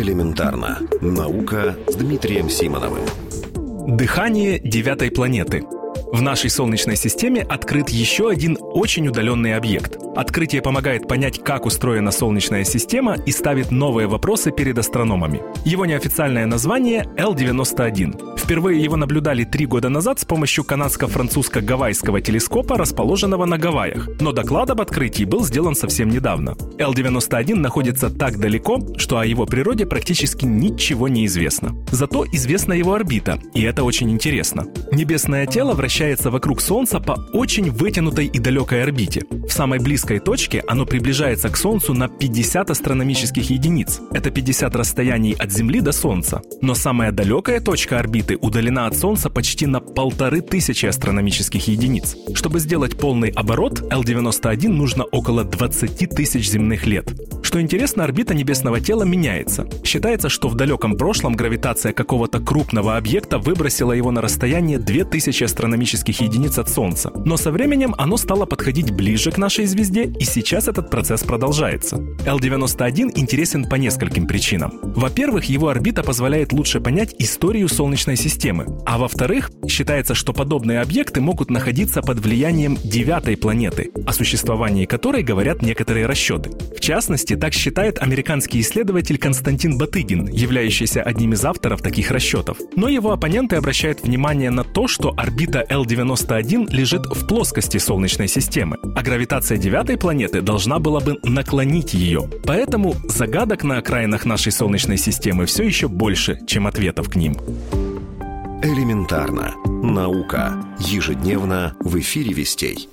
Элементарно. Наука с Дмитрием Симоновым. Дыхание девятой планеты – в нашей Солнечной системе открыт еще один очень удаленный объект. Открытие помогает понять, как устроена Солнечная система и ставит новые вопросы перед астрономами. Его неофициальное название L91. Впервые его наблюдали три года назад с помощью канадско-французско-гавайского телескопа, расположенного на Гавайях. Но доклад об открытии был сделан совсем недавно. L91 находится так далеко, что о его природе практически ничего не известно. Зато известна его орбита, и это очень интересно. Небесное тело вращается вокруг Солнца по очень вытянутой и далекой орбите. Самой близкой точке оно приближается к Солнцу на 50 астрономических единиц. Это 50 расстояний от Земли до Солнца. Но самая далекая точка орбиты удалена от Солнца почти на полторы тысячи астрономических единиц. Чтобы сделать полный оборот, L91 нужно около 20 тысяч земных лет. Что интересно, орбита небесного тела меняется. Считается, что в далеком прошлом гравитация какого-то крупного объекта выбросила его на расстояние 2000 астрономических единиц от Солнца. Но со временем оно стало подходить ближе к нашей звезде, и сейчас этот процесс продолжается. L91 интересен по нескольким причинам. Во-первых, его орбита позволяет лучше понять историю Солнечной системы. А во-вторых, считается, что подобные объекты могут находиться под влиянием девятой планеты, о существовании которой говорят некоторые расчеты. В частности, так считает американский исследователь Константин Батыгин, являющийся одним из авторов таких расчетов. Но его оппоненты обращают внимание на то, что орбита L91 лежит в плоскости Солнечной системы, а гравитация девятой планеты должна была бы наклонить ее. Поэтому загадок на окраинах нашей Солнечной системы все еще больше, чем ответов к ним. Элементарно. Наука. Ежедневно в эфире «Вестей».